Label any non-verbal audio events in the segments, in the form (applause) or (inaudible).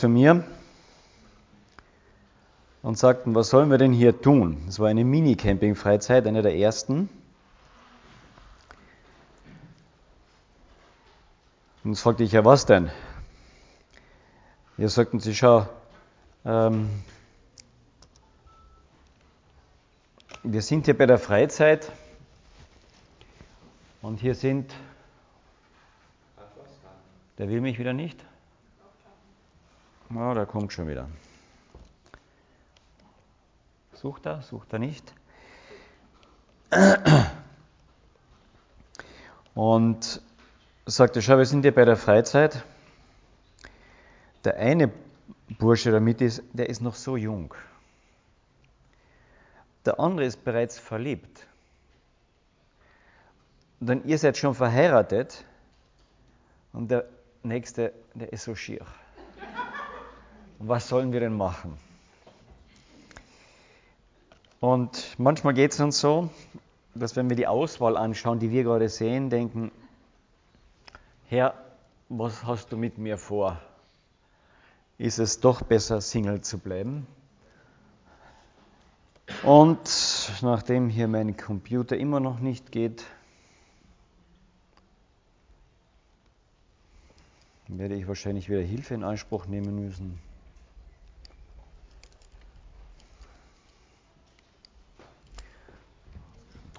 zu mir und sagten, was sollen wir denn hier tun? Es war eine Mini-Camping-Freizeit, eine der ersten. Und jetzt fragte ich, ja was denn? Wir sagten sie, schau, ähm, wir sind hier bei der Freizeit und hier sind, der will mich wieder nicht? Ja, der kommt schon wieder. Sucht er, sucht er nicht. Und sagte, schau, wir sind hier bei der Freizeit. Der eine Bursche, der mit ist, der ist noch so jung. Der andere ist bereits verliebt. Und dann ihr seid schon verheiratet und der nächste, der ist so schier. Was sollen wir denn machen? Und manchmal geht es uns so, dass wenn wir die Auswahl anschauen, die wir gerade sehen, denken, Herr, was hast du mit mir vor? Ist es doch besser, Single zu bleiben? Und nachdem hier mein Computer immer noch nicht geht, werde ich wahrscheinlich wieder Hilfe in Anspruch nehmen müssen.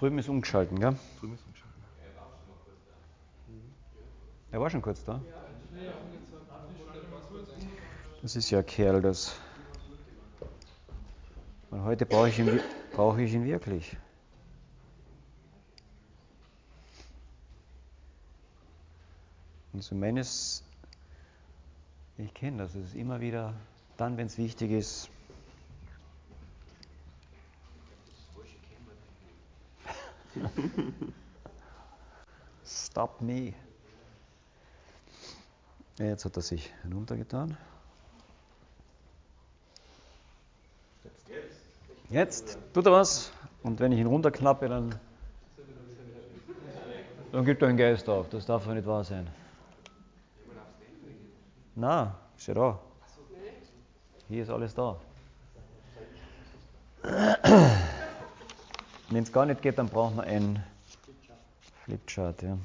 Drüben ist umgeschalten, gell? Drüben ist umgeschalten. Er war schon kurz da? Das ist ja ein Kerl, das. Und heute brauche ich ihn, brauche ich ihn wirklich. Also meines, ich kenne das, es ist immer wieder dann, wenn es wichtig ist, Stop me. Jetzt hat er sich hinuntergetan. Jetzt tut er was und wenn ich ihn runterknappe, dann, dann gibt er einen Geist auf. Das darf ja nicht wahr sein. Na, ja da. Hier ist alles da. Wenn es gar nicht geht, dann brauchen wir ein Flipchart. Ja.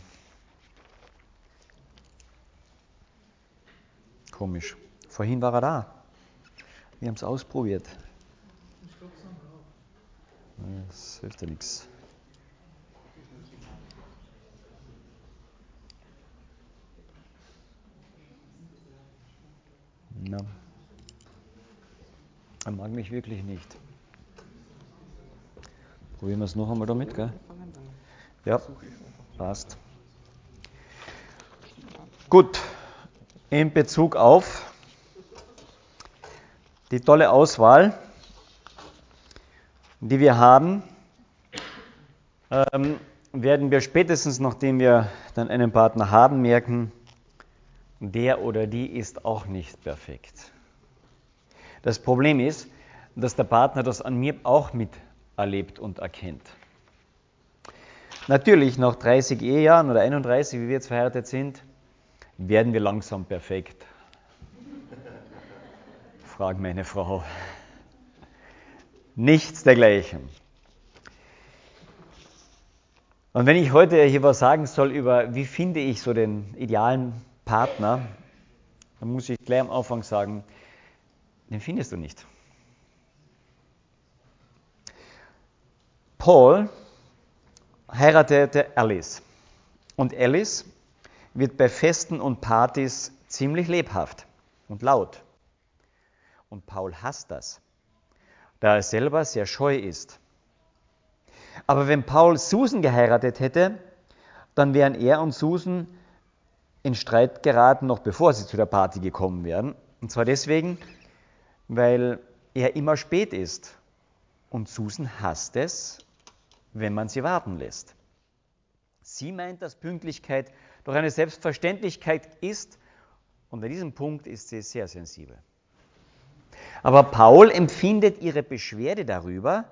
Komisch. Vorhin war er da. Wir haben es ausprobiert. Das hilft ja nichts. Na, er mag mich wirklich nicht. Probieren wir es noch einmal damit, gell? Ja, passt. Gut, in Bezug auf die tolle Auswahl, die wir haben, ähm, werden wir spätestens, nachdem wir dann einen Partner haben, merken, der oder die ist auch nicht perfekt. Das Problem ist, dass der Partner das an mir auch mit erlebt und erkennt. Natürlich, nach 30 Ehejahren oder 31, wie wir jetzt verheiratet sind, werden wir langsam perfekt. (laughs) Fragt meine Frau. Nichts dergleichen. Und wenn ich heute hier was sagen soll über, wie finde ich so den idealen Partner, dann muss ich gleich am Anfang sagen, den findest du nicht. Paul heiratete Alice. Und Alice wird bei Festen und Partys ziemlich lebhaft und laut. Und Paul hasst das, da er selber sehr scheu ist. Aber wenn Paul Susan geheiratet hätte, dann wären er und Susan in Streit geraten, noch bevor sie zu der Party gekommen wären. Und zwar deswegen, weil er immer spät ist. Und Susan hasst es, wenn man sie warten lässt. Sie meint, dass Pünktlichkeit doch eine Selbstverständlichkeit ist und an diesem Punkt ist sie sehr sensibel. Aber Paul empfindet ihre Beschwerde darüber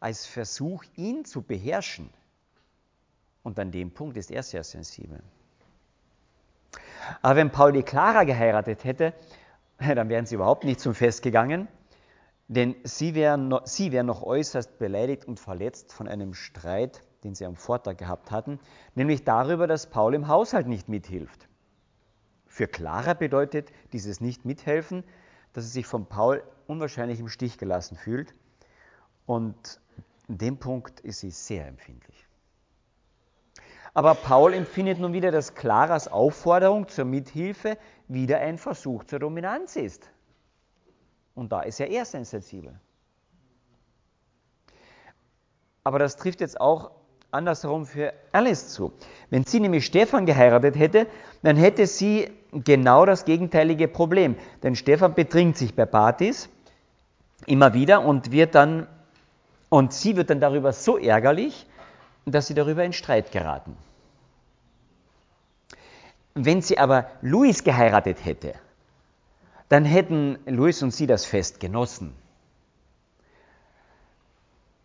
als Versuch, ihn zu beherrschen. Und an dem Punkt ist er sehr sensibel. Aber wenn Paul die Clara geheiratet hätte, (laughs) dann wären sie überhaupt nicht zum Fest gegangen, denn sie wären, noch, sie wären noch äußerst beleidigt und verletzt von einem Streit, den sie am Vortag gehabt hatten, nämlich darüber, dass Paul im Haushalt nicht mithilft. Für Clara bedeutet dieses Nicht-Mithelfen, dass sie sich von Paul unwahrscheinlich im Stich gelassen fühlt. Und in dem Punkt ist sie sehr empfindlich. Aber Paul empfindet nun wieder, dass Claras Aufforderung zur Mithilfe wieder ein Versuch zur Dominanz ist. Und da ist ja er sensibel. Aber das trifft jetzt auch andersherum für Alice zu. Wenn sie nämlich Stefan geheiratet hätte, dann hätte sie genau das gegenteilige Problem. Denn Stefan betrinkt sich bei Partys immer wieder und wird dann und sie wird dann darüber so ärgerlich, dass sie darüber in Streit geraten. Wenn sie aber Louis geheiratet hätte, dann hätten Louis und sie das Fest genossen.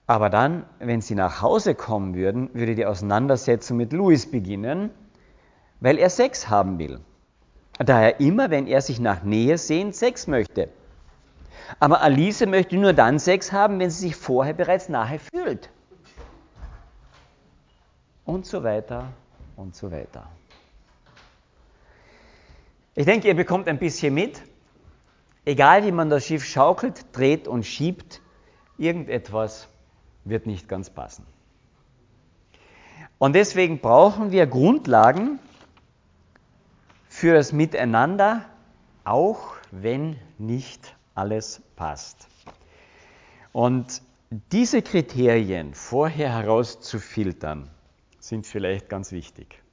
Aber dann, wenn sie nach Hause kommen würden, würde die Auseinandersetzung mit Louis beginnen, weil er Sex haben will. Da er immer, wenn er sich nach Nähe sehnt, Sex möchte. Aber Alice möchte nur dann Sex haben, wenn sie sich vorher bereits nahe fühlt. Und so weiter und so weiter. Ich denke, ihr bekommt ein bisschen mit. Egal wie man das Schiff schaukelt, dreht und schiebt, irgendetwas wird nicht ganz passen. Und deswegen brauchen wir Grundlagen für das Miteinander, auch wenn nicht alles passt. Und diese Kriterien vorher herauszufiltern, sind vielleicht ganz wichtig.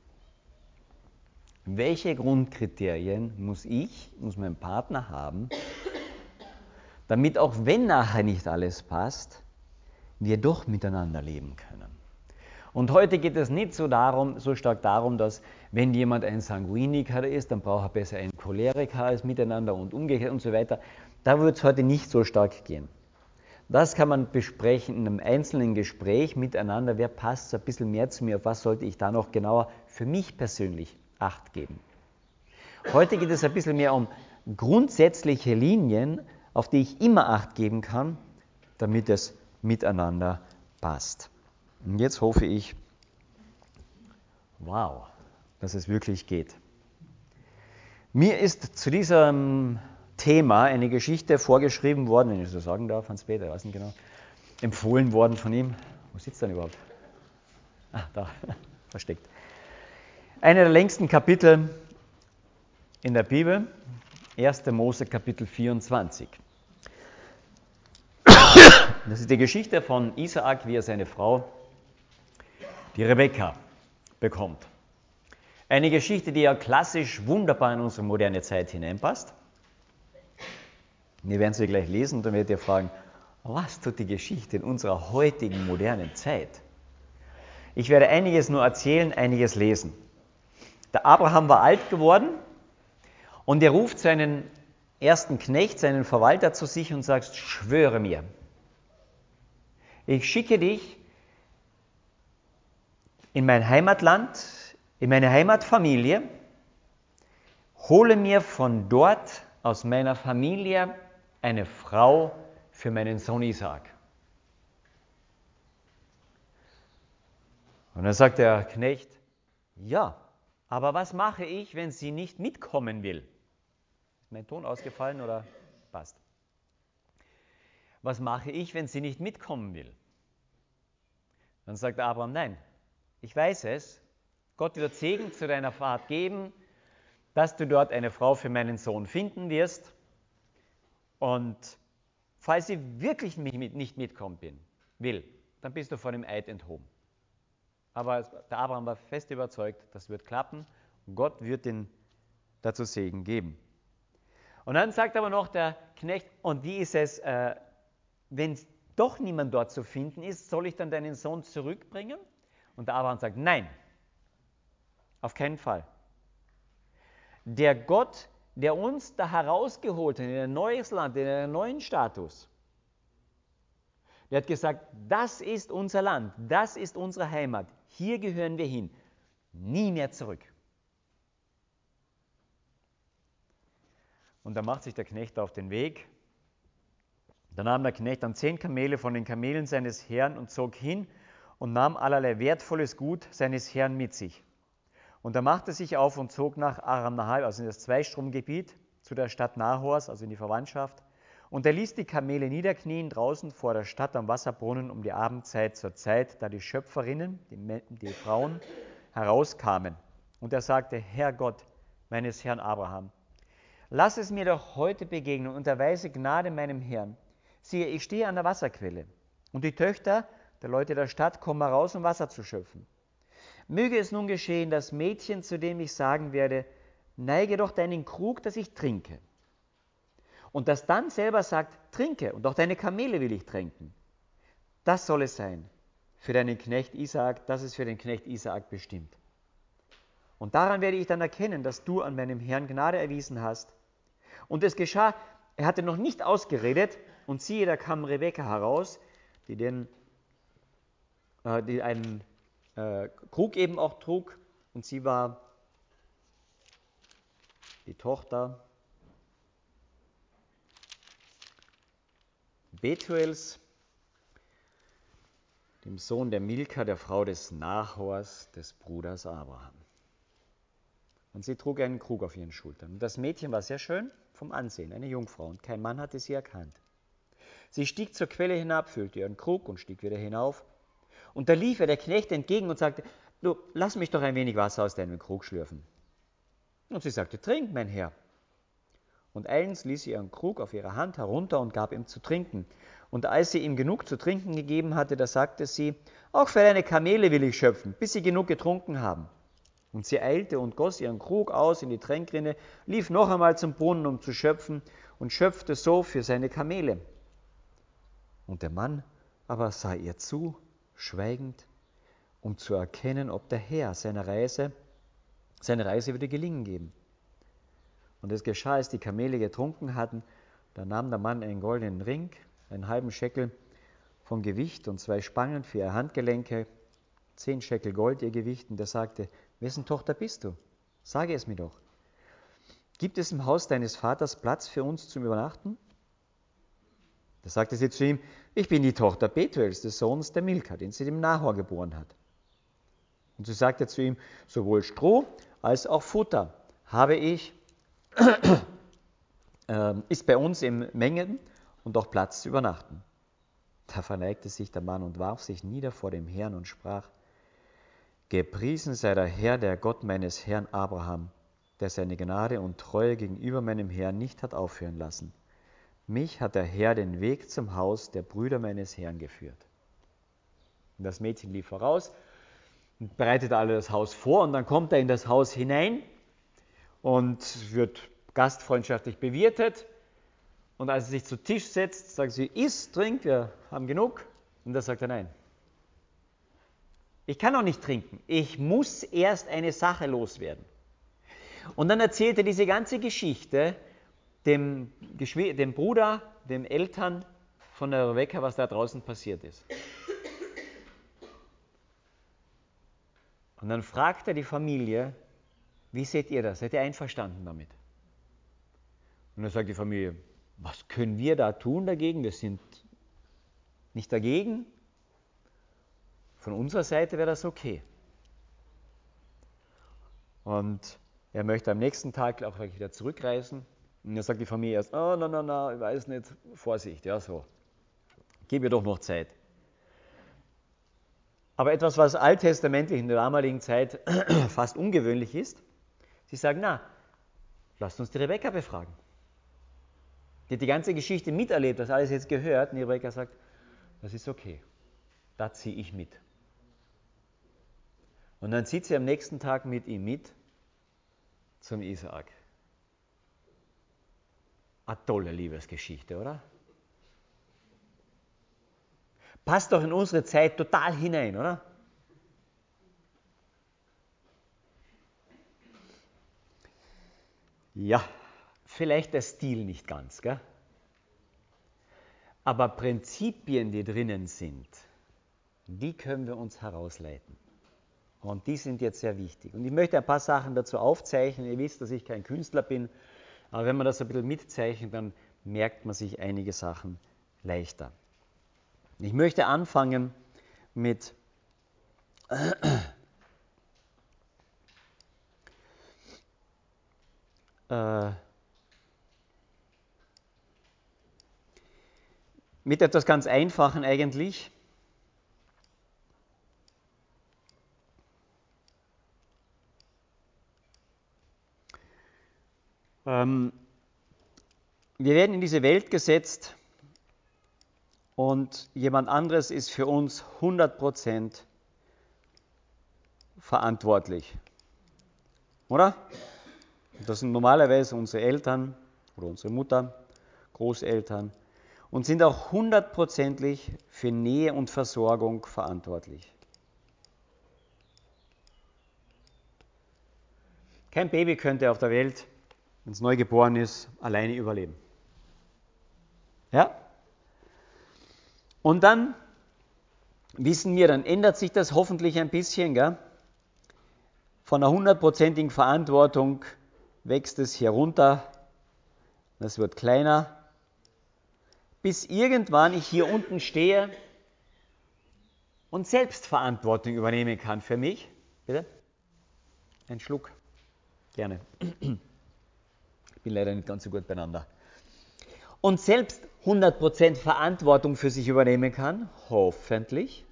Welche Grundkriterien muss ich, muss mein Partner haben, damit auch wenn nachher nicht alles passt, wir doch miteinander leben können. Und heute geht es nicht so, darum, so stark darum, dass wenn jemand ein Sanguiniker ist, dann braucht er besser einen Choleriker als miteinander und umgekehrt und so weiter. Da wird es heute nicht so stark gehen. Das kann man besprechen in einem einzelnen Gespräch miteinander. Wer passt so ein bisschen mehr zu mir? Auf was sollte ich da noch genauer für mich persönlich Acht geben? Heute geht es ein bisschen mehr um grundsätzliche Linien, auf die ich immer Acht geben kann, damit es miteinander passt. Und jetzt hoffe ich, wow, dass es wirklich geht. Mir ist zu diesem Thema eine Geschichte vorgeschrieben worden, wenn ich so sagen darf, Hans-Peter, weiß nicht genau, empfohlen worden von ihm. Wo sitzt er denn überhaupt? Ah, da, (laughs) versteckt. Eine der längsten Kapitel in der Bibel, 1. Mose Kapitel 24. Das ist die Geschichte von Isaak, wie er seine Frau, die Rebekka, bekommt. Eine Geschichte, die ja klassisch wunderbar in unsere moderne Zeit hineinpasst. Wir werden sie gleich lesen und dann werdet ihr fragen, was tut die Geschichte in unserer heutigen modernen Zeit? Ich werde einiges nur erzählen, einiges lesen. Der Abraham war alt geworden und er ruft seinen ersten Knecht, seinen Verwalter zu sich und sagt, schwöre mir, ich schicke dich in mein Heimatland, in meine Heimatfamilie, hole mir von dort aus meiner Familie eine Frau für meinen Sohn Isaac. Und dann sagt der Knecht, ja, aber was mache ich, wenn sie nicht mitkommen will? Ist mein Ton ausgefallen oder passt? was mache ich, wenn sie nicht mitkommen will? Dann sagt Abraham, nein, ich weiß es, Gott wird Segen zu deiner Fahrt geben, dass du dort eine Frau für meinen Sohn finden wirst. Und falls sie wirklich nicht mitkommen will, dann bist du von dem Eid enthoben. Aber der Abraham war fest überzeugt, das wird klappen. Gott wird ihn dazu Segen geben. Und dann sagt aber noch der Knecht, und wie ist es, äh, wenn doch niemand dort zu finden ist, soll ich dann deinen Sohn zurückbringen? Und der Abraham sagt, nein, auf keinen Fall. Der Gott, der uns da herausgeholt hat in ein neues Land, in einen neuen Status, der hat gesagt, das ist unser Land, das ist unsere Heimat, hier gehören wir hin, nie mehr zurück. Und da macht sich der Knecht auf den Weg. Da nahm der Knecht dann zehn Kamele von den Kamelen seines Herrn und zog hin und nahm allerlei wertvolles Gut seines Herrn mit sich. Und er machte sich auf und zog nach Aram Nahal, also in das Zweistromgebiet, zu der Stadt Nahors, also in die Verwandtschaft. Und er ließ die Kamele niederknien draußen vor der Stadt am Wasserbrunnen um die Abendzeit zur Zeit, da die Schöpferinnen, die, die Frauen, herauskamen. Und er sagte, Herr Gott meines Herrn Abraham, lass es mir doch heute begegnen und erweise Gnade meinem Herrn. Siehe, ich stehe an der Wasserquelle und die Töchter der Leute der Stadt kommen heraus, um Wasser zu schöpfen. Möge es nun geschehen, das Mädchen, zu dem ich sagen werde, neige doch deinen Krug, dass ich trinke. Und das dann selber sagt, trinke, und auch deine Kamele will ich tränken. Das soll es sein für deinen Knecht Isaak, das ist für den Knecht Isaak bestimmt. Und daran werde ich dann erkennen, dass du an meinem Herrn Gnade erwiesen hast. Und es geschah, er hatte noch nicht ausgeredet, und siehe, da kam Rebekka heraus, die, den, äh, die einen äh, Krug eben auch trug, und sie war die Tochter Betuels, dem Sohn der Milka, der Frau des Nahors, des Bruders Abraham. Und sie trug einen Krug auf ihren Schultern. Und das Mädchen war sehr schön vom Ansehen, eine Jungfrau, und kein Mann hatte sie erkannt. Sie stieg zur Quelle hinab, füllte ihren Krug und stieg wieder hinauf. Und da lief ihr der Knecht entgegen und sagte, du, lass mich doch ein wenig Wasser aus deinem Krug schlürfen. Und sie sagte, trink, mein Herr. Und eins ließ sie ihren Krug auf ihre Hand herunter und gab ihm zu trinken. Und als sie ihm genug zu trinken gegeben hatte, da sagte sie, auch für deine Kamele will ich schöpfen, bis sie genug getrunken haben. Und sie eilte und goss ihren Krug aus in die Tränkrinne, lief noch einmal zum Brunnen, um zu schöpfen, und schöpfte so für seine Kamele. Und der Mann aber sah ihr zu, schweigend, um zu erkennen, ob der Herr seine Reise, seine Reise würde gelingen geben. Und es geschah, als die Kamele getrunken hatten, da nahm der Mann einen goldenen Ring, einen halben Scheckel von Gewicht und zwei Spangen für ihr Handgelenke, zehn Scheckel Gold ihr Gewicht, und er sagte, wessen Tochter bist du? Sage es mir doch. Gibt es im Haus deines Vaters Platz für uns zum Übernachten? Da sagte sie zu ihm, ich bin die Tochter Betuels, des Sohns der Milka, den sie dem Nahor geboren hat. Und sie sagte zu ihm, sowohl Stroh als auch Futter habe ich, (coughs) ist bei uns im Mengen und auch Platz zu übernachten. Da verneigte sich der Mann und warf sich nieder vor dem Herrn und sprach, Gepriesen sei der Herr, der Gott meines Herrn Abraham, der seine Gnade und Treue gegenüber meinem Herrn nicht hat aufhören lassen mich hat der Herr den Weg zum Haus der Brüder meines Herrn geführt. Und das Mädchen lief voraus und bereitet alle das Haus vor und dann kommt er in das Haus hinein und wird gastfreundschaftlich bewirtet. Und als er sich zu Tisch setzt, sagt sie, iss, trink, wir haben genug. Und da sagt er, nein. Ich kann auch nicht trinken. Ich muss erst eine Sache loswerden. Und dann erzählt er diese ganze Geschichte dem, dem Bruder, dem Eltern von der Rebecca, was da draußen passiert ist. Und dann fragt er die Familie, wie seht ihr das? Seid ihr einverstanden damit? Und dann sagt die Familie, was können wir da tun dagegen? Wir sind nicht dagegen. Von unserer Seite wäre das okay. Und er möchte am nächsten Tag auch wieder zurückreisen. Und dann sagt die Familie erst, oh, na, na, na, ich weiß nicht, Vorsicht, ja, so. Gib mir doch noch Zeit. Aber etwas, was alttestamentlich in der damaligen Zeit (clears throat) fast ungewöhnlich ist, sie sagen, na, lasst uns die Rebecca befragen. Die hat die ganze Geschichte miterlebt, das alles jetzt gehört, und die Rebecca sagt, das ist okay, da ziehe ich mit. Und dann zieht sie am nächsten Tag mit ihm mit zum Isaak. Eine tolle Liebesgeschichte, oder? Passt doch in unsere Zeit total hinein, oder? Ja, vielleicht der Stil nicht ganz, gell? Aber Prinzipien, die drinnen sind, die können wir uns herausleiten. Und die sind jetzt sehr wichtig. Und ich möchte ein paar Sachen dazu aufzeichnen. Ihr wisst, dass ich kein Künstler bin Aber wenn man das ein bisschen mitzeichnet, dann merkt man sich einige Sachen leichter. Ich möchte anfangen mit äh, mit etwas ganz Einfachen eigentlich. Ähm, wir werden in diese Welt gesetzt und jemand anderes ist für uns 100% verantwortlich. Oder? Das sind normalerweise unsere Eltern oder unsere Mutter, Großeltern und sind auch hundertprozentig für Nähe und Versorgung verantwortlich. Kein Baby könnte auf der Welt wenn es neu geboren ist, alleine überleben. Ja? Und dann wissen wir, dann ändert sich das hoffentlich ein bisschen. Gell? Von einer hundertprozentigen Verantwortung wächst es herunter, das wird kleiner, bis irgendwann ich hier unten stehe und selbst Verantwortung übernehmen kann für mich. Bitte? Ein Schluck. Gerne bin leider nicht ganz so gut beieinander. Und selbst 100% Verantwortung für sich übernehmen kann, hoffentlich.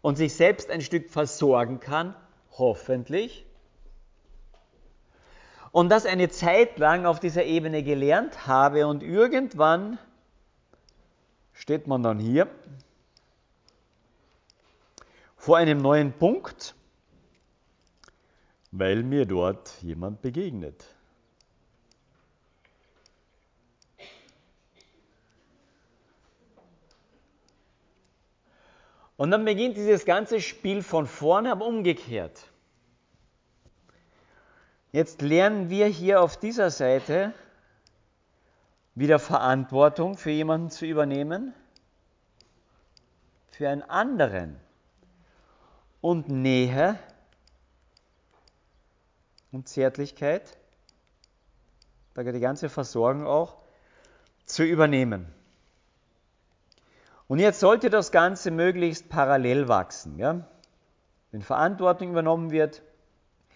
Und sich selbst ein Stück versorgen kann, hoffentlich. Und das eine Zeit lang auf dieser Ebene gelernt habe und irgendwann steht man dann hier vor einem neuen Punkt, weil mir dort jemand begegnet. Und dann beginnt dieses ganze Spiel von vorne, aber umgekehrt. Jetzt lernen wir hier auf dieser Seite wieder Verantwortung für jemanden zu übernehmen, für einen anderen und Nähe und Zärtlichkeit, die ganze Versorgung auch, zu übernehmen. Und jetzt sollte das Ganze möglichst parallel wachsen. Ja? Wenn Verantwortung übernommen wird,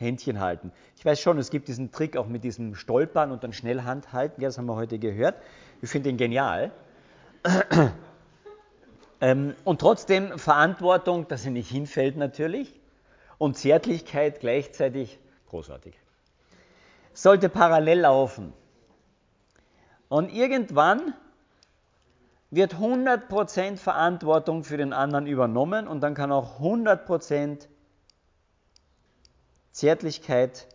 Händchen halten. Ich weiß schon, es gibt diesen Trick auch mit diesem Stolpern und dann schnell Hand halten. Ja, das haben wir heute gehört. Ich finde den genial. (clears throat) ähm, und trotzdem Verantwortung, dass sie nicht hinfällt natürlich. Und Zärtlichkeit gleichzeitig großartig. Sollte parallel laufen. Und irgendwann wird 100% Verantwortung für den anderen übernommen und dann kann auch 100% Zärtlichkeit,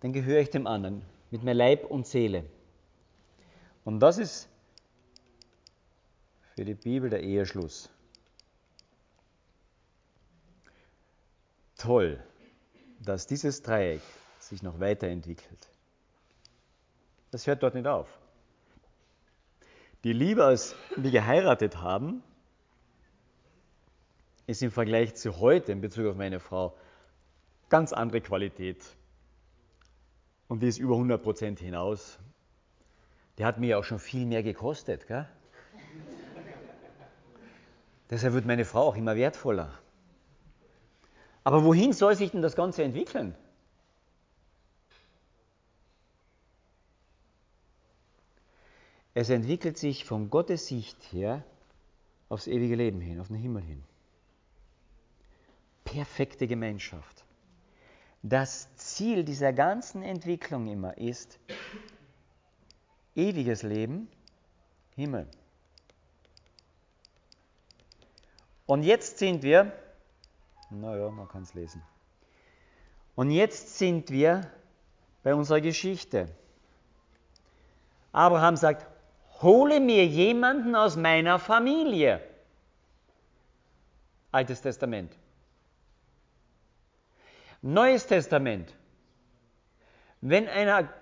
dann gehöre ich dem anderen mit mir Leib und Seele. Und das ist für die Bibel der Eheschluss. Toll, dass dieses Dreieck sich noch weiterentwickelt. Das hört dort nicht auf die Liebe, als wir geheiratet haben, ist im Vergleich zu heute in Bezug auf meine Frau ganz andere Qualität. Und die ist über 100 Prozent hinaus. Die hat mir auch schon viel mehr gekostet. Gell? Deshalb wird meine Frau auch immer wertvoller. Aber wohin soll sich denn das Ganze entwickeln? Es entwickelt sich von Gottes Sicht her aufs ewige Leben hin, auf den Himmel hin. Perfekte Gemeinschaft. Das Ziel dieser ganzen Entwicklung immer ist ewiges Leben, Himmel. Und jetzt sind wir, naja, man kann es lesen. Und jetzt sind wir bei unserer Geschichte. Abraham sagt, hole mir jemanden aus meiner Familie. Altes Testament. Neues Testament. Wenn einer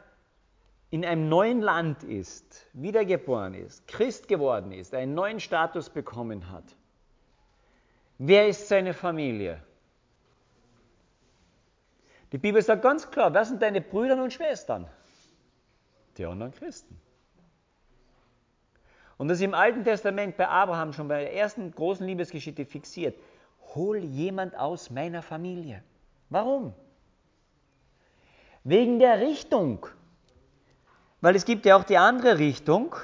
in einem neuen Land ist, wiedergeboren ist, Christ geworden ist, einen neuen Status bekommen hat, wer ist seine Familie? Die Bibel sagt ganz klar, wer sind deine Brüder und Schwestern? Die anderen Christen. Und das ist im Alten Testament bei Abraham schon bei der ersten großen Liebesgeschichte fixiert. Hol jemand aus meiner Familie. Warum? Wegen der Richtung. Weil es gibt ja auch die andere Richtung.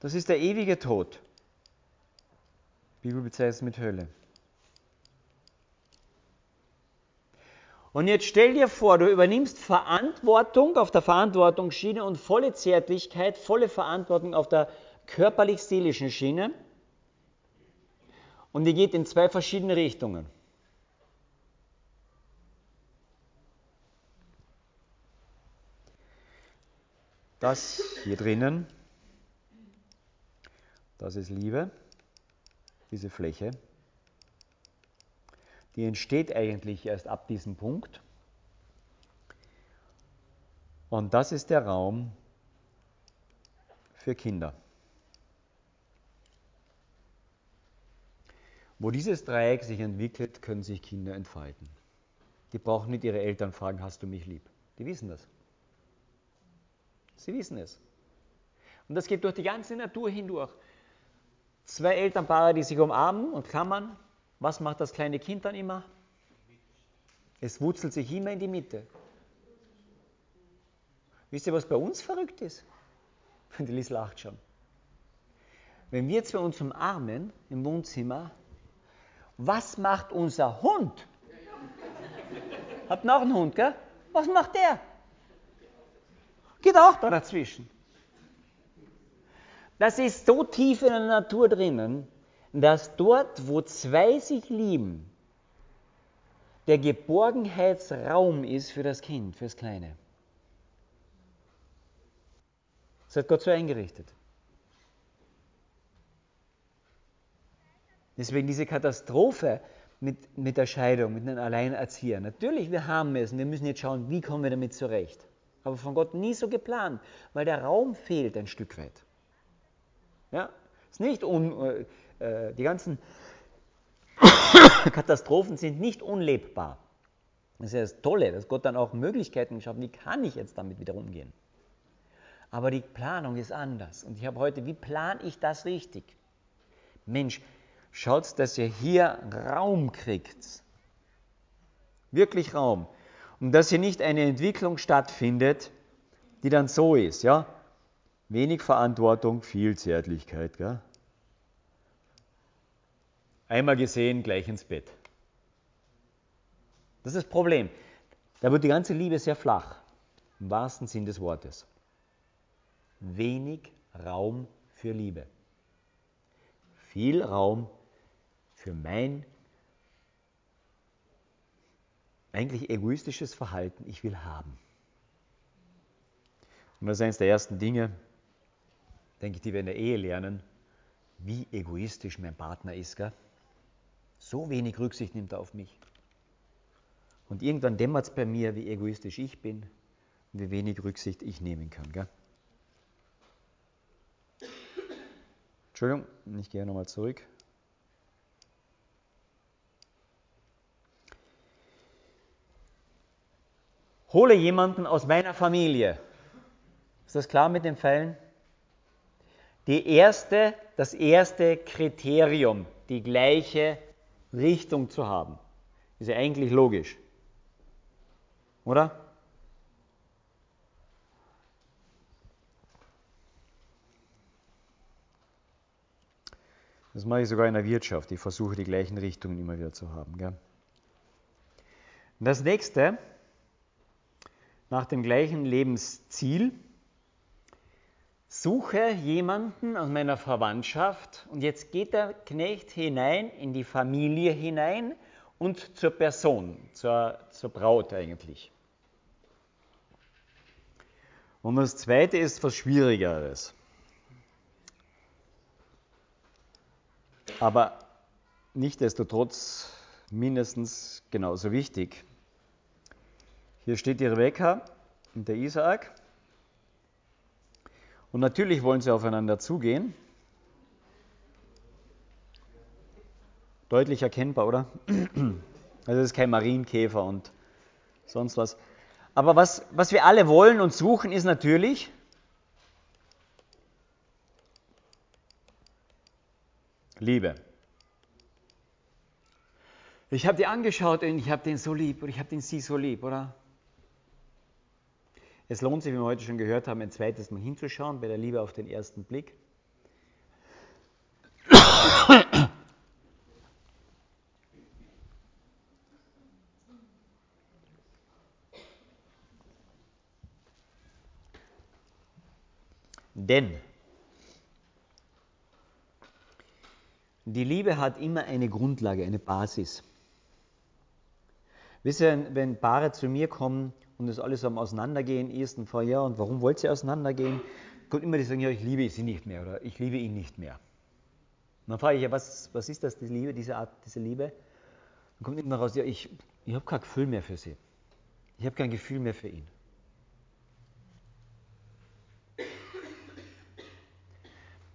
Das ist der ewige Tod. Die Bibel bezeichnet es mit Hölle. Und jetzt stell dir vor, du übernimmst Verantwortung auf der Verantwortungsschiene und volle Zärtlichkeit, volle Verantwortung auf der körperlich-seelischen Schiene. Und die geht in zwei verschiedene Richtungen. Das hier drinnen, das ist Liebe, diese Fläche die entsteht eigentlich erst ab diesem Punkt. Und das ist der Raum für Kinder. Wo dieses Dreieck sich entwickelt, können sich Kinder entfalten. Die brauchen nicht ihre Eltern fragen, hast du mich lieb? Die wissen das. Sie wissen es. Und das geht durch die ganze Natur hindurch. Zwei Elternpaare, die sich umarmen und klammern, was macht das kleine Kind dann immer? Es wurzelt sich immer in die Mitte. Wisst ihr, was bei uns verrückt ist? (laughs) Die Lies lacht schon. Wenn wir zwei uns umarmen im Wohnzimmer, was macht unser Hund? Habt auch einen Hund, gell? Was macht der? Geht auch da dazwischen. Das ist so tief in der Natur drinnen, dass dort, wo zwei sich lieben, der Geborgenheitsraum ist für das Kind, fürs Kleine. Das hat Gott so eingerichtet. Deswegen diese Katastrophe mit, mit der Scheidung, mit einem Alleinerzieher. Natürlich, wir haben es und wir müssen jetzt schauen, wie kommen wir damit zurecht. Aber von Gott nie so geplant, weil der Raum fehlt ein Stück weit. Ja, ist nicht un, äh, äh, die ganzen (coughs) Katastrophen sind nicht unlebbar. Das ist ja das Tolle, dass Gott dann auch Möglichkeiten geschaffen hat, wie kann ich jetzt damit wieder umgehen. Aber die Planung ist anders. Und ich habe heute, wie plane ich das richtig? Mensch, schaut, dass ihr hier Raum kriegt. Wirklich Raum. Und dass hier nicht eine Entwicklung stattfindet, die dann so ist, ja? Wenig Verantwortung, viel Zärtlichkeit, gell? Einmal gesehen, gleich ins Bett. Das ist das Problem. Da wird die ganze Liebe sehr flach, im wahrsten Sinn des Wortes. Wenig Raum für Liebe. Viel Raum für mein eigentlich egoistisches Verhalten, ich will haben. Und das ist eines der ersten Dinge, denke ich, die wir in der Ehe lernen, wie egoistisch mein Partner ist. Gell? So wenig Rücksicht nimmt er auf mich. Und irgendwann dämmert es bei mir, wie egoistisch ich bin und wie wenig Rücksicht ich nehmen kann. Gell? Entschuldigung, ich gehe nochmal zurück. Hole jemanden aus meiner Familie. Ist das klar mit den Fällen? Die erste, das erste Kriterium, die gleiche Richtung zu haben. Ist ja eigentlich logisch. Oder? Das mache ich sogar in der Wirtschaft. Ich versuche die gleichen Richtungen immer wieder zu haben. Gell? Das nächste, nach dem gleichen Lebensziel, suche jemanden aus meiner Verwandtschaft und jetzt geht der Knecht hinein in die Familie hinein und zur Person, zur, zur Braut eigentlich. Und das zweite ist was Schwierigeres. Aber nichtdestotrotz mindestens genauso wichtig. Hier steht die Rebecca und der Isaak. Und natürlich wollen sie aufeinander zugehen. Deutlich erkennbar, oder? (clears throat) Also es ist kein Marienkäfer und sonst was. Aber was, was wir alle wollen und suchen, ist natürlich Liebe. Ich habe die angeschaut und ich habe den so lieb oder ich habe den sie so lieb, oder? Es lohnt sich, wie wir heute schon gehört haben, ein zweites Mal hinzuschauen bei der Liebe auf den ersten Blick. Denn die Liebe hat immer eine Grundlage, eine Basis. Wisst ihr, wenn Paare zu mir kommen und es alles am Auseinandergehen ist und vor, ja, und warum wollt ihr auseinandergehen? Kommt immer die sagen, ja, ich liebe sie nicht mehr oder ich liebe ihn nicht mehr. Und dann frage ich ja, was, was ist das, die Liebe, diese Art, diese Liebe? Dann kommt immer raus, ja, ich, ich habe kein Gefühl mehr für sie. Ich habe kein Gefühl mehr für ihn.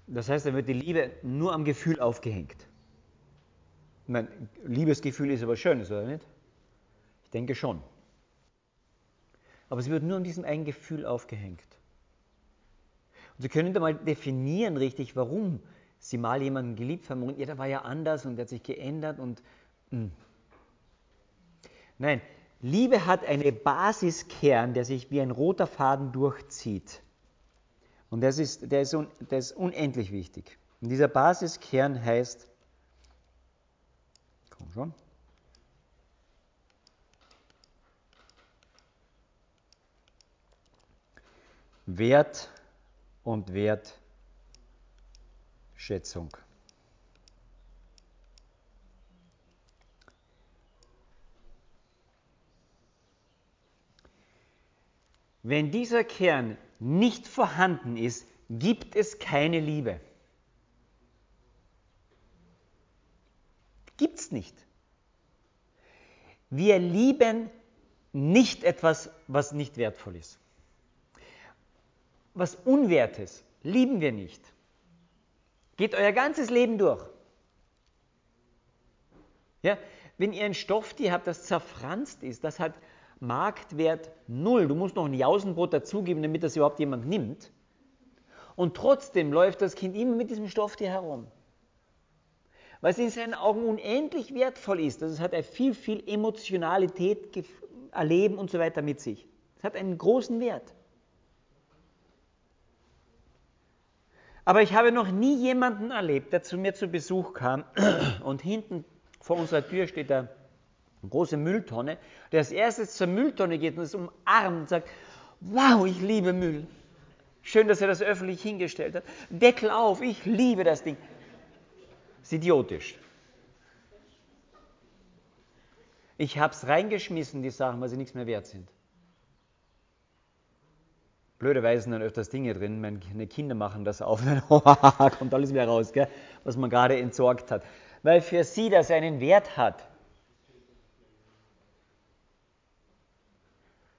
Das heißt, dann wird die Liebe nur am Gefühl aufgehängt. Ich meine, Liebesgefühl ist aber schön, oder nicht? Ich denke schon. Aber sie wird nur an diesem einen Gefühl aufgehängt. Und Sie können da mal definieren richtig, warum Sie mal jemanden geliebt haben und ja, der war ja anders und der hat sich geändert und mh. Hm. nein, Liebe hat einen Basiskern, der sich wie ein roter Faden durchzieht. Und das ist, der, ist un, der ist unendlich wichtig. Und dieser Basiskern heißt, komm schon, Wert und Wertschätzung. Wenn dieser Kern nicht vorhanden ist, gibt es keine Liebe. Gibt es nicht. Wir lieben nicht etwas, was nicht wertvoll ist. Was Unwertes lieben wir nicht. Geht euer ganzes Leben durch. Ja, wenn ihr ein Stofftier habt, das zerfranst ist, das hat Marktwert null. Du musst noch ein Jausenbrot dazugeben, damit das überhaupt jemand nimmt. Und trotzdem läuft das Kind immer mit diesem Stofftier herum. Weil es in seinen Augen unendlich wertvoll ist. Also es hat viel, viel Emotionalität, Erleben und so weiter mit sich. Es hat einen großen Wert. Aber ich habe noch nie jemanden erlebt, der zu mir zu Besuch kam (clears throat) und hinten vor unserer Tür steht eine große Mülltonne, der als erstes zur Mülltonne geht und es umarmt und sagt, wow, ich liebe Müll. Schön, dass er das öffentlich hingestellt hat. Deckel auf, ich liebe das Ding. Das ist idiotisch. Ich habe es reingeschmissen, die Sachen, weil sie nichts mehr wert sind. Blöderweise sind dann öfters Dinge drin, meine Kinder machen das auf, (laughs) dann kommt alles wieder raus, gell, was man gerade entsorgt hat. Weil für sie das einen Wert hat.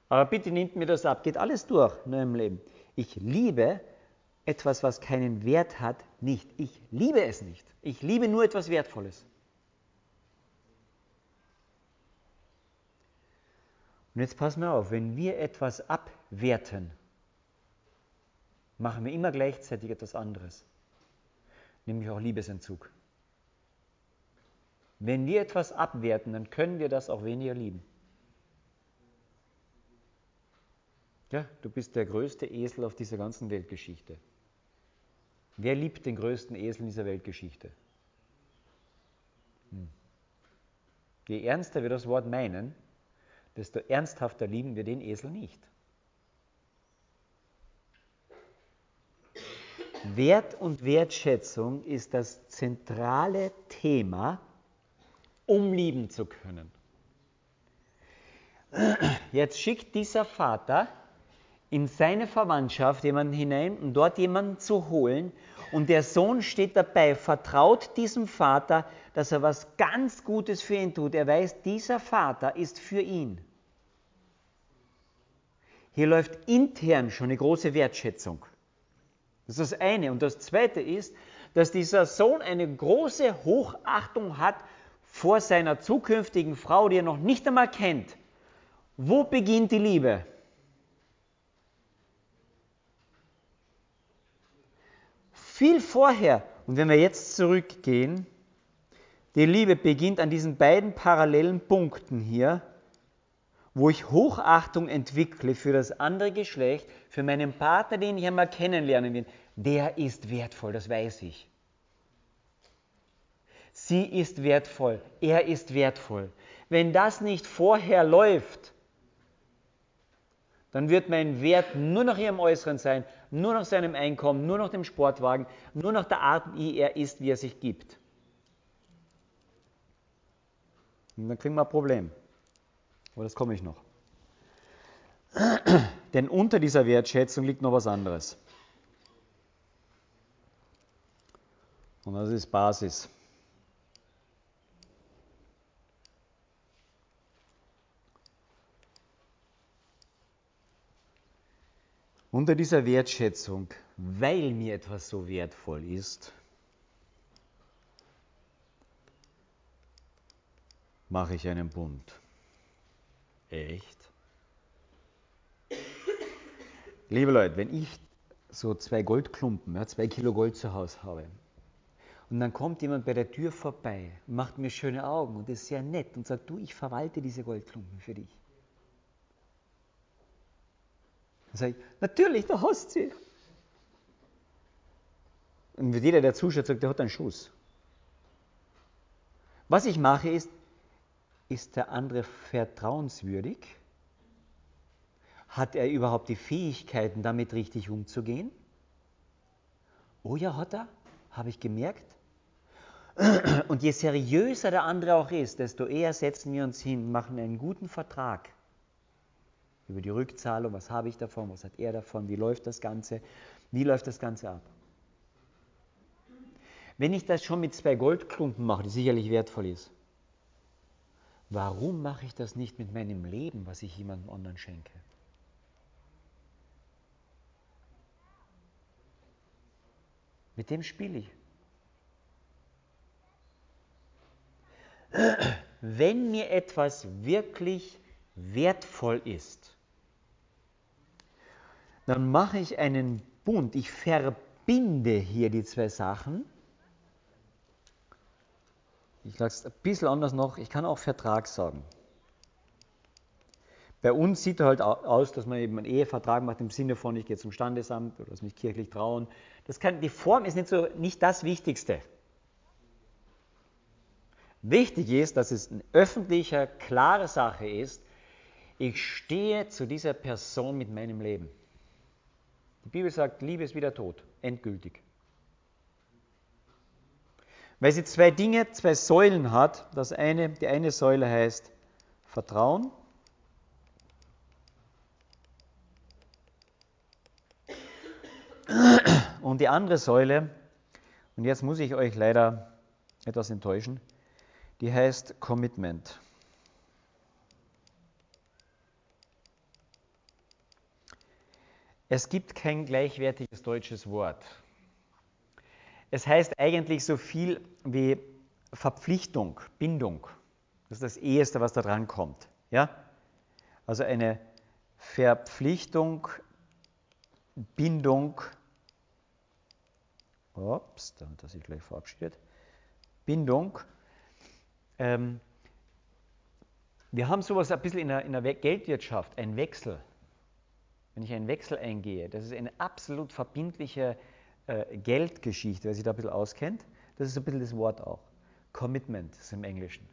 Aber bitte nehmt mir das ab, geht alles durch in eurem Leben. Ich liebe etwas, was keinen Wert hat, nicht. Ich liebe es nicht. Ich liebe nur etwas Wertvolles. Und jetzt pass mal auf, wenn wir etwas abwerten, machen wir immer gleichzeitig etwas anderes, nämlich auch Liebesentzug. Wenn wir etwas abwerten, dann können wir das auch weniger lieben. Ja, du bist der größte Esel auf dieser ganzen Weltgeschichte. Wer liebt den größten Esel in dieser Weltgeschichte? Hm. Je ernster wir das Wort meinen, desto ernsthafter lieben wir den Esel nicht. Wert und Wertschätzung ist das zentrale Thema, um lieben zu können. Jetzt schickt dieser Vater in seine Verwandtschaft jemanden hinein, um dort jemanden zu holen. Und der Sohn steht dabei, vertraut diesem Vater, dass er was ganz Gutes für ihn tut. Er weiß, dieser Vater ist für ihn. Hier läuft intern schon eine große Wertschätzung. Das ist das eine. Und das zweite ist, dass dieser Sohn eine große Hochachtung hat vor seiner zukünftigen Frau, die er noch nicht einmal kennt. Wo beginnt die Liebe? Viel vorher. Und wenn wir jetzt zurückgehen, die Liebe beginnt an diesen beiden parallelen Punkten hier, wo ich Hochachtung entwickle für das andere Geschlecht, für meinen Partner, den ich einmal kennenlernen will. Der ist wertvoll, das weiß ich. Sie ist wertvoll, er ist wertvoll. Wenn das nicht vorher läuft, dann wird mein Wert nur nach ihrem Äußeren sein, nur nach seinem Einkommen, nur nach dem Sportwagen, nur nach der Art, wie er ist, wie er sich gibt. Und dann kriegen wir ein Problem. Aber das komme ich noch. (clears throat) Denn unter dieser Wertschätzung liegt noch was anderes. Und das ist Basis. Unter dieser Wertschätzung, weil mir etwas so wertvoll ist, mache ich einen Bund. Echt? Liebe Leute, wenn ich so zwei Goldklumpen, ja, zwei Kilo Gold zu Hause habe, und dann kommt jemand bei der Tür vorbei, macht mir schöne Augen und ist sehr nett und sagt, du, ich verwalte diese Goldklumpen für dich. Dann sage ich, natürlich, du hast sie. Und jeder, der zuschaut, sagt, der hat einen Schuss. Was ich mache ist, ist der andere vertrauenswürdig? Hat er überhaupt die Fähigkeiten, damit richtig umzugehen? Oh ja, hat er, habe ich gemerkt. (clears throat) Und je seriöser der andere auch ist, desto eher setzen wir uns hin, machen einen guten Vertrag über die Rückzahlung, was habe ich davon, was hat er davon, wie läuft das Ganze, wie läuft das Ganze ab. Wenn ich das schon mit zwei Goldklumpen mache, die sicherlich wertvoll ist, warum mache ich das nicht mit meinem Leben, was ich jemandem anderen schenke? Mit dem spiele ich. Wenn mir etwas wirklich wertvoll ist, dann mache ich einen Bund. Ich verbinde hier die zwei Sachen. Ich sage es ein bisschen anders noch, ich kann auch Vertrag sagen. Bei uns sieht er halt aus, dass man eben einen Ehevertrag macht im Sinne von, ich gehe zum Standesamt oder lass mich kirchlich trauen. Das kann, die Form ist nicht, so, nicht das Wichtigste. Wichtig ist, dass es eine öffentliche, klare Sache ist, ich stehe zu dieser Person mit meinem Leben. Die Bibel sagt, Liebe ist wieder tot, endgültig. Weil sie zwei Dinge, zwei Säulen hat. Das eine, die eine Säule heißt Vertrauen. Und die andere Säule, und jetzt muss ich euch leider etwas enttäuschen, die heißt Commitment. Es gibt kein gleichwertiges deutsches Wort. Es heißt eigentlich so viel wie Verpflichtung, Bindung. Das ist das Eheste, was da dran kommt. Ja? Also eine Verpflichtung, Bindung. Ups, da hat sich gleich verabschiedet. Bindung. Ähm, wir haben sowas ein bisschen in der, in der Geldwirtschaft, ein Wechsel wenn ich einen Wechsel eingehe, das ist eine absolut verbindliche äh, Geldgeschichte, wer sich da ein bisschen auskennt. Das ist ein bisschen das Wort auch. Commitment ist im Englischen.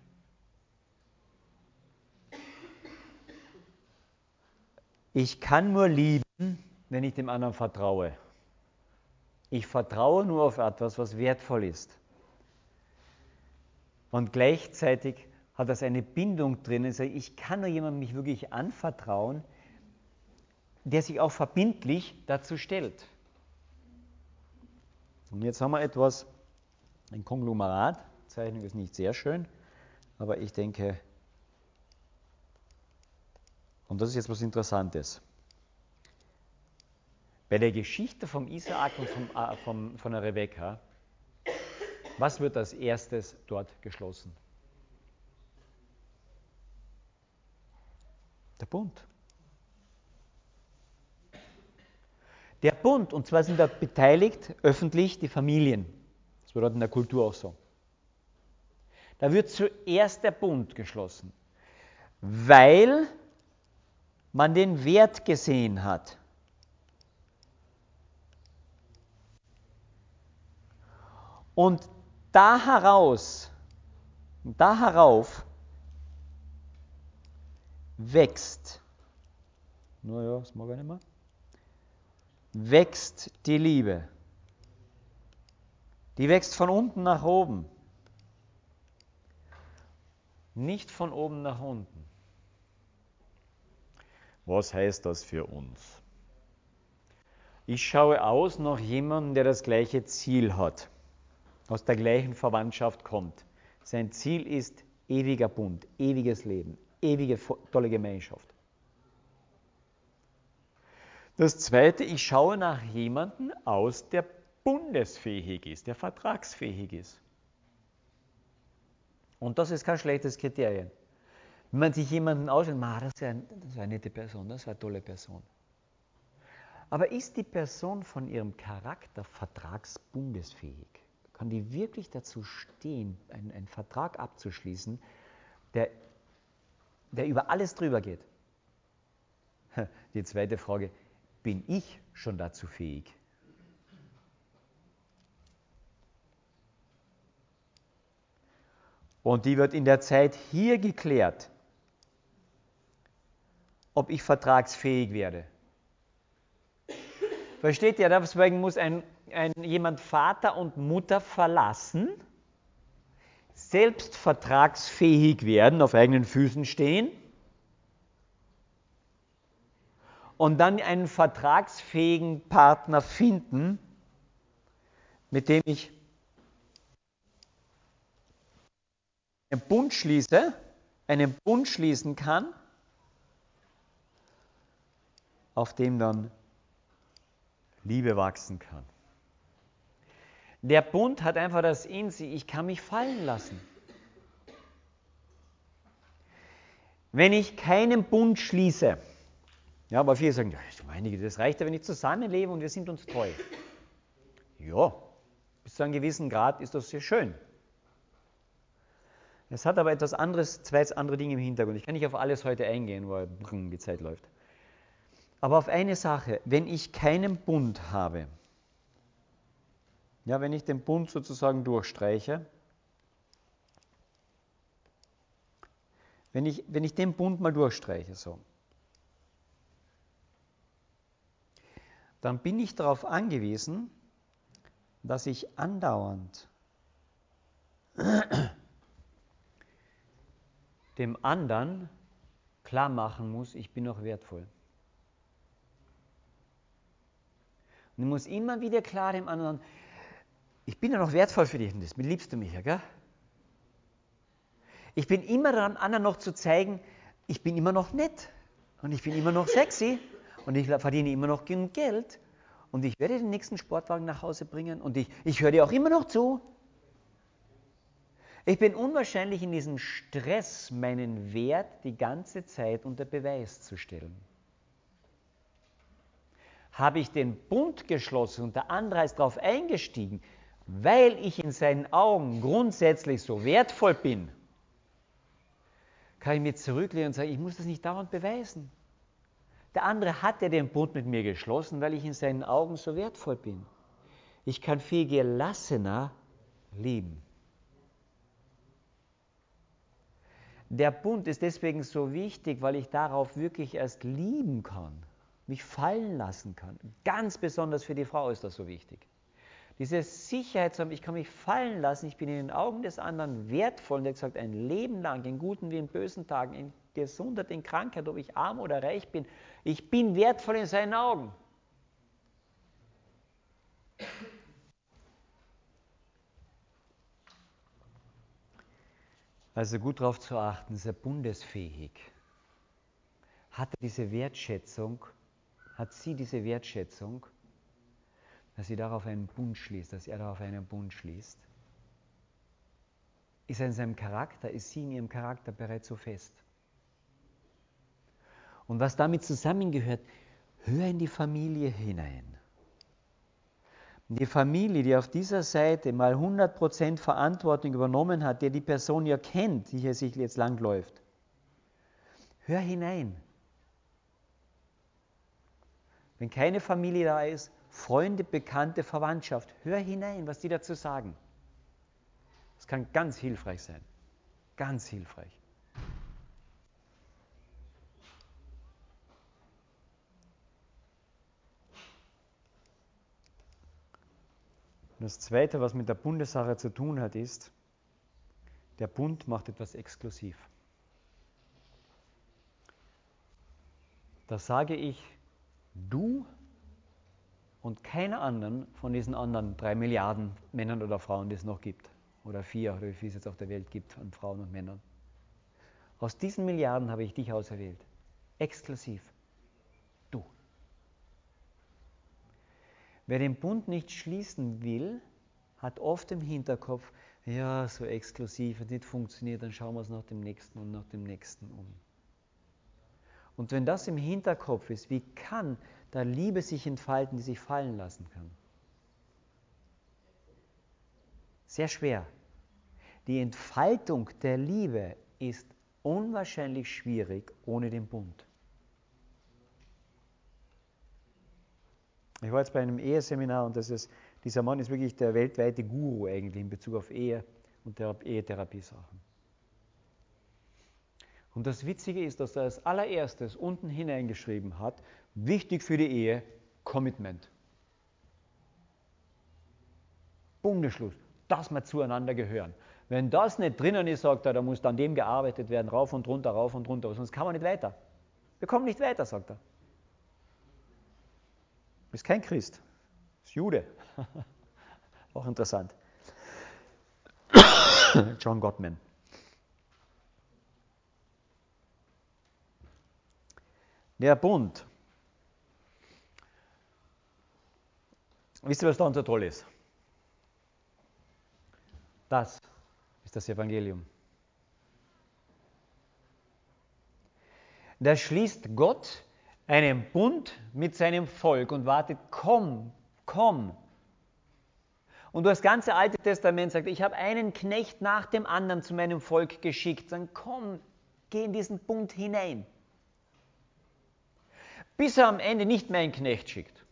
Ich kann nur lieben, wenn ich dem anderen vertraue. Ich vertraue nur auf etwas, was wertvoll ist. Und gleichzeitig hat das eine Bindung drin. Ich kann nur jemandem mich wirklich anvertrauen, der sich auch verbindlich dazu stellt. Und jetzt haben wir etwas, ein Konglomerat. Zeichnung ist nicht sehr schön, aber ich denke, und das ist jetzt was Interessantes. Bei der Geschichte vom Isaak und vom, äh, vom, von der Rebekka, was wird als erstes dort geschlossen? Der Bund. Der Bund, und zwar sind da beteiligt öffentlich die Familien. Das dort in der Kultur auch so. Da wird zuerst der Bund geschlossen, weil man den Wert gesehen hat. Und da heraus, da herauf wächst, naja, das mag ich nicht mehr, wächst die Liebe. Die wächst von unten nach oben, nicht von oben nach unten. Was heißt das für uns? Ich schaue aus nach jemandem, der das gleiche Ziel hat aus der gleichen Verwandtschaft kommt. Sein Ziel ist ewiger Bund, ewiges Leben, ewige tolle Gemeinschaft. Das Zweite, ich schaue nach jemandem aus, der bundesfähig ist, der vertragsfähig ist. Und das ist kein schlechtes Kriterium. Wenn man sich jemanden ausschaut, das ist, eine, eine nette Person, das ist eine tolle Person. Aber ist die Person von ihrem Charakter vertragsbundesfähig? kann die wirklich dazu stehen, einen, einen Vertrag abzuschließen, der, der über alles drüber geht? (laughs) Die zweite Frage, bin ich schon dazu fähig? Und die wird in der Zeit hier geklärt, ob ich vertragsfähig werde. Versteht ihr? Deswegen muss ein ein, jemand Vater und Mutter verlassen, selbst vertragsfähig werden, auf eigenen Füßen stehen und dann einen vertragsfähigen Partner finden, mit dem ich einen Bund schließe, einen Bund schließen kann, auf dem dann Liebe wachsen kann. Der Bund hat einfach das in sich, ich kann mich fallen lassen. Wenn ich keinen Bund schließe, ja, aber viele sagen, ja, meine, das reicht ja, wenn ich zusammenlebe und wir sind uns treu. Ja, bis zu einem gewissen Grad ist das sehr schön. Es hat aber etwas anderes, zwei andere Dinge im Hintergrund. Ich kann nicht auf alles heute eingehen, weil die Zeit läuft. Aber auf eine Sache, wenn ich keinen Bund habe, ja, wenn ich den Bund sozusagen durchstreiche, wenn ich, wenn ich den Bund mal durchstreiche, so, dann bin ich darauf angewiesen, dass ich andauernd (clears throat) dem anderen klar machen muss, ich bin noch wertvoll. Und ich muss immer wieder klar dem anderen, ich bin ja noch wertvoll für dich und das liebst du mich ja, gell? Ich bin immer daran, anderen noch zu zeigen, ich bin immer noch nett und ich bin immer noch sexy und ich verdiene immer noch genug Geld und ich werde den nächsten Sportwagen nach Hause bringen und ich, ich höre dir auch immer noch zu. Ich bin unwahrscheinlich in diesem Stress, meinen Wert die ganze Zeit unter Beweis zu stellen. Habe ich den Bund geschlossen und der andere ist darauf eingestiegen, weil ich in seinen Augen grundsätzlich so wertvoll bin, kann ich mir zurücklehnen und sagen, ich muss das nicht dauernd beweisen. Der andere hat ja den Bund mit mir geschlossen, weil ich in seinen Augen so wertvoll bin. Ich kann viel gelassener lieben. Der Bund ist deswegen so wichtig, weil ich darauf wirklich erst lieben kann, mich fallen lassen kann. Ganz besonders für die Frau ist das so wichtig. Diese Sicherheit zu haben, ich kann mich fallen lassen, ich bin in den Augen des anderen wertvoll. Und er hat ein Leben lang, in guten wie in bösen Tagen, in Gesundheit, in Krankheit, ob ich arm oder reich bin, ich bin wertvoll in seinen Augen. Also gut darauf zu achten, ist er bundesfähig. Hat er diese Wertschätzung, hat sie diese Wertschätzung, dass sie darauf einen Bund schließt, dass er darauf einen Bund schließt? Ist er in seinem Charakter, ist sie in ihrem Charakter bereits so fest? Und was damit zusammengehört, hör in die Familie hinein. Die Familie, die auf dieser Seite mal 100% Verantwortung übernommen hat, der die Person ja kennt, die hier sich jetzt langläuft, hör hinein. Wenn keine Familie da ist, Freunde, Bekannte, Verwandtschaft, hör hinein, was die dazu sagen. Das kann ganz hilfreich sein. Ganz hilfreich. Das Zweite, was mit der Bundessache zu tun hat, ist, der Bund macht etwas exklusiv. Da sage ich, du und keiner anderen von diesen anderen drei Milliarden Männern oder Frauen, die es noch gibt, oder vier, oder wie viel es jetzt auf der Welt gibt an Frauen und Männern. Aus diesen Milliarden habe ich dich auserwählt. Exklusiv. Wer den Bund nicht schließen will, hat oft im Hinterkopf, ja, so exklusiv, wenn nicht funktioniert, dann schauen wir uns nach dem nächsten und nach dem nächsten um. Und wenn das im Hinterkopf ist, wie kann da Liebe sich entfalten, die sich fallen lassen kann? Sehr schwer. Die Entfaltung der Liebe ist unwahrscheinlich schwierig ohne den Bund. Ich war jetzt bei einem Eheseminar und das ist, dieser Mann ist wirklich der weltweite Guru eigentlich in Bezug auf Ehe und Ehetherapie-Sachen. Und das Witzige ist, dass er als allererstes unten hineingeschrieben hat, wichtig für die Ehe, Commitment. Bundesschluss, dass wir zueinander gehören. Wenn das nicht drinnen ist, sagt er, dann muss an dem gearbeitet werden, rauf und runter, rauf und runter, sonst kann man nicht weiter. Wir kommen nicht weiter, sagt er. Ist kein Christ, ist Jude. (laughs) Auch interessant. (coughs) John Gottman. Der Bund. Wisst ihr, was da so toll ist? Das ist das Evangelium. Da schließt Gott einen Bund mit seinem Volk und wartet, komm, komm. Und das ganze Alte Testament sagt, ich habe einen Knecht nach dem anderen zu meinem Volk geschickt. Dann komm, geh in diesen Bund hinein. Bis er am Ende nicht mehr einen Knecht schickt.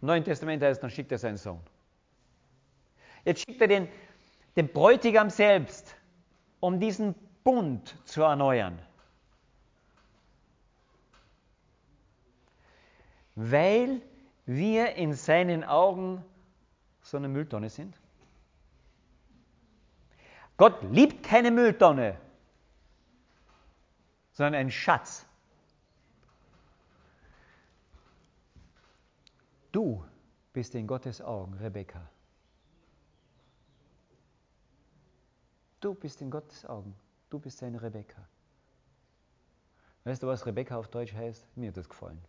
Im Neuen Testament heißt, dann schickt er seinen Sohn. Jetzt schickt er den, den Bräutigam selbst, um diesen Bund zu erneuern. Weil wir in seinen Augen so eine Mülltonne sind? Gott liebt keine Mülltonne, sondern einen Schatz. Du bist in Gottes Augen Rebekka. Du bist in Gottes Augen. Du bist seine Rebekka. Weißt du, was Rebekka auf Deutsch heißt? Mir hat das gefallen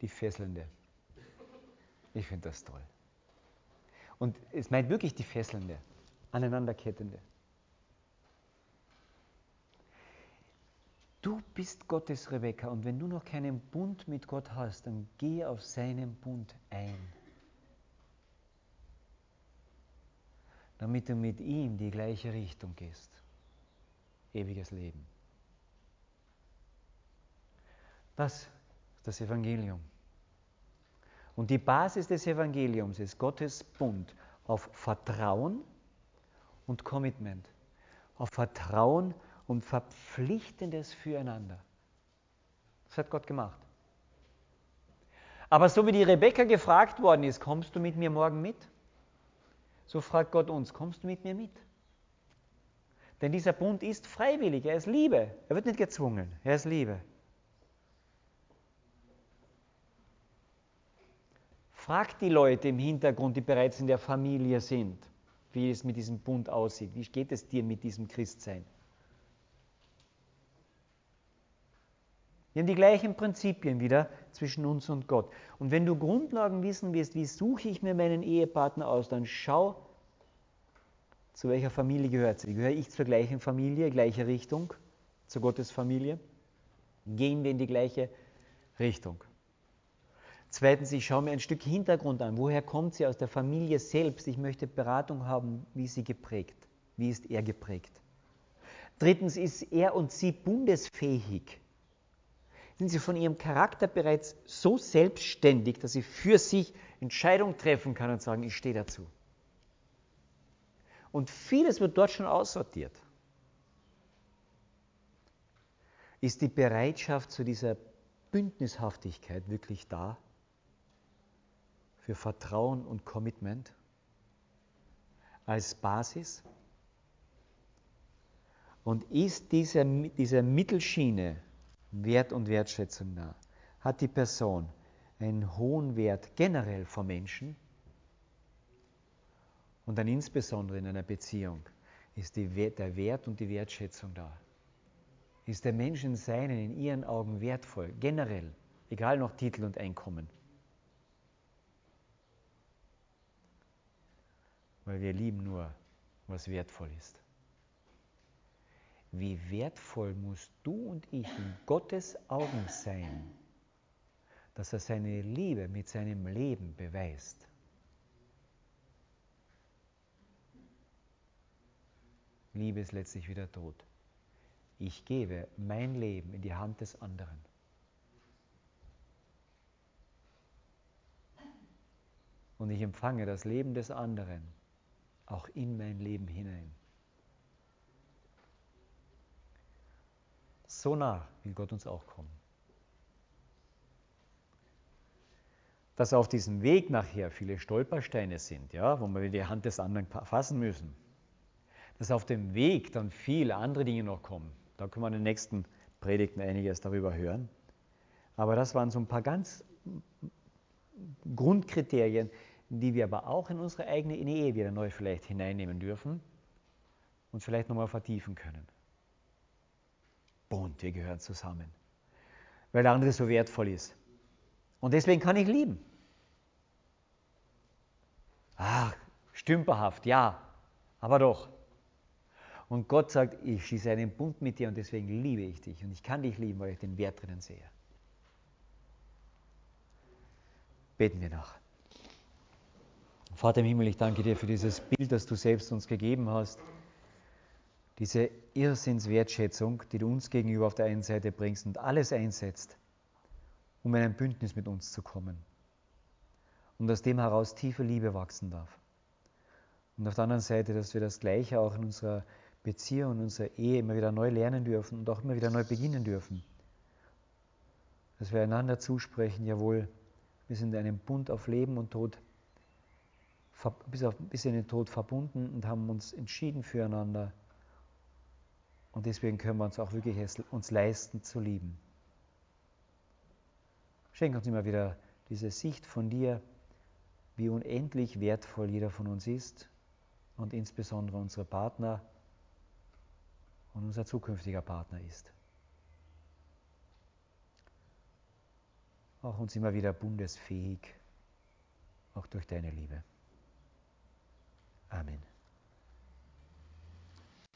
die Fesselnde. Ich finde das toll. Und es meint wirklich die Fesselnde, aneinanderkettende. Du bist Gottes Rebekka und wenn du noch keinen Bund mit Gott hast, dann geh auf seinen Bund ein. Damit du mit ihm die gleiche Richtung gehst. Ewiges Leben. Das das Evangelium. Und die Basis des Evangeliums ist Gottes Bund auf Vertrauen und Commitment. Auf Vertrauen und Verpflichtendes füreinander. Das hat Gott gemacht. Aber so wie die Rebecca gefragt worden ist, kommst du mit mir morgen mit? So fragt Gott uns, kommst du mit mir mit? Denn dieser Bund ist freiwillig, er ist Liebe. Er wird nicht gezwungen, er ist Liebe. Fragt die Leute im Hintergrund, die bereits in der Familie sind, wie es mit diesem Bund aussieht. Wie geht es dir mit diesem Christsein? Wir haben die gleichen Prinzipien wieder zwischen uns und Gott. Und wenn du Grundlagen wissen willst, wie suche ich mir meinen Ehepartner aus, dann schau, zu welcher Familie gehört sie. Gehöre ich zur gleichen Familie, gleiche Richtung, zur Gottes Familie? Gehen wir in die gleiche Richtung? Zweitens, ich schaue mir ein Stück Hintergrund an. Woher kommt sie aus der Familie selbst? Ich möchte Beratung haben, wie ist sie geprägt? Wie ist er geprägt? Drittens, ist er und sie bundesfähig? Sind sie von ihrem Charakter bereits so selbstständig, dass sie für sich Entscheidungen treffen kann und sagen, ich stehe dazu? Und vieles wird dort schon aussortiert. Ist die Bereitschaft zu dieser Bündnishaftigkeit wirklich da? Für Vertrauen und Commitment? Als Basis? Und ist dieser, dieser Mittelschiene Wert und Wertschätzung nah? Hat die Person einen hohen Wert generell vor Menschen? Und dann insbesondere in einer Beziehung ist die, der Wert und die Wertschätzung da. Ist der Mensch in seinen, in ihren Augen wertvoll, generell, egal noch Titel und Einkommen. Weil wir lieben nur, was wertvoll ist. Wie wertvoll musst du und ich in Gottes Augen sein, dass er seine Liebe mit seinem Leben beweist. Liebe ist letztlich wieder tot. Ich gebe mein Leben in die Hand des anderen. Und ich empfange das Leben des anderen auch in mein Leben hinein. So nah will Gott uns auch kommen. Dass auf diesem Weg nachher viele Stolpersteine sind, ja, wo wir die Hand des anderen fassen müssen. Dass auf dem Weg dann viele andere Dinge noch kommen. Da können wir in den nächsten Predigten einiges darüber hören. Aber das waren so ein paar ganz Grundkriterien, die wir aber auch in unsere eigene Ehe wieder neu vielleicht hineinnehmen dürfen und vielleicht nochmal vertiefen können. Bund, wir gehören zusammen. Weil der andere so wertvoll ist. Und deswegen kann ich lieben. Ach, stümperhaft, ja, aber doch. Und Gott sagt, ich schließe einen Bund mit dir und deswegen liebe ich dich. Und ich kann dich lieben, weil ich den Wert drinnen sehe. Beten wir nach. Vater im Himmel, ich danke dir für dieses Bild, das du selbst uns gegeben hast diese Irrsinnswertschätzung, die du uns gegenüber auf der einen Seite bringst und alles einsetzt, um in ein Bündnis mit uns zu kommen. Und aus dem heraus tiefe Liebe wachsen darf. Und auf der anderen Seite, dass wir das Gleiche auch in unserer Beziehung, in unserer Ehe immer wieder neu lernen dürfen und auch immer wieder neu beginnen dürfen. Dass wir einander zusprechen, jawohl, wir sind in einem Bund auf Leben und Tod, bis, auf, bis in den Tod verbunden und haben uns entschieden füreinander und deswegen können wir uns auch wirklich uns leisten zu lieben. Schenk uns immer wieder diese Sicht von dir, wie unendlich wertvoll jeder von uns ist und insbesondere unsere Partner und unser zukünftiger Partner ist. Auch uns immer wieder bundesfähig, auch durch deine Liebe. Amen.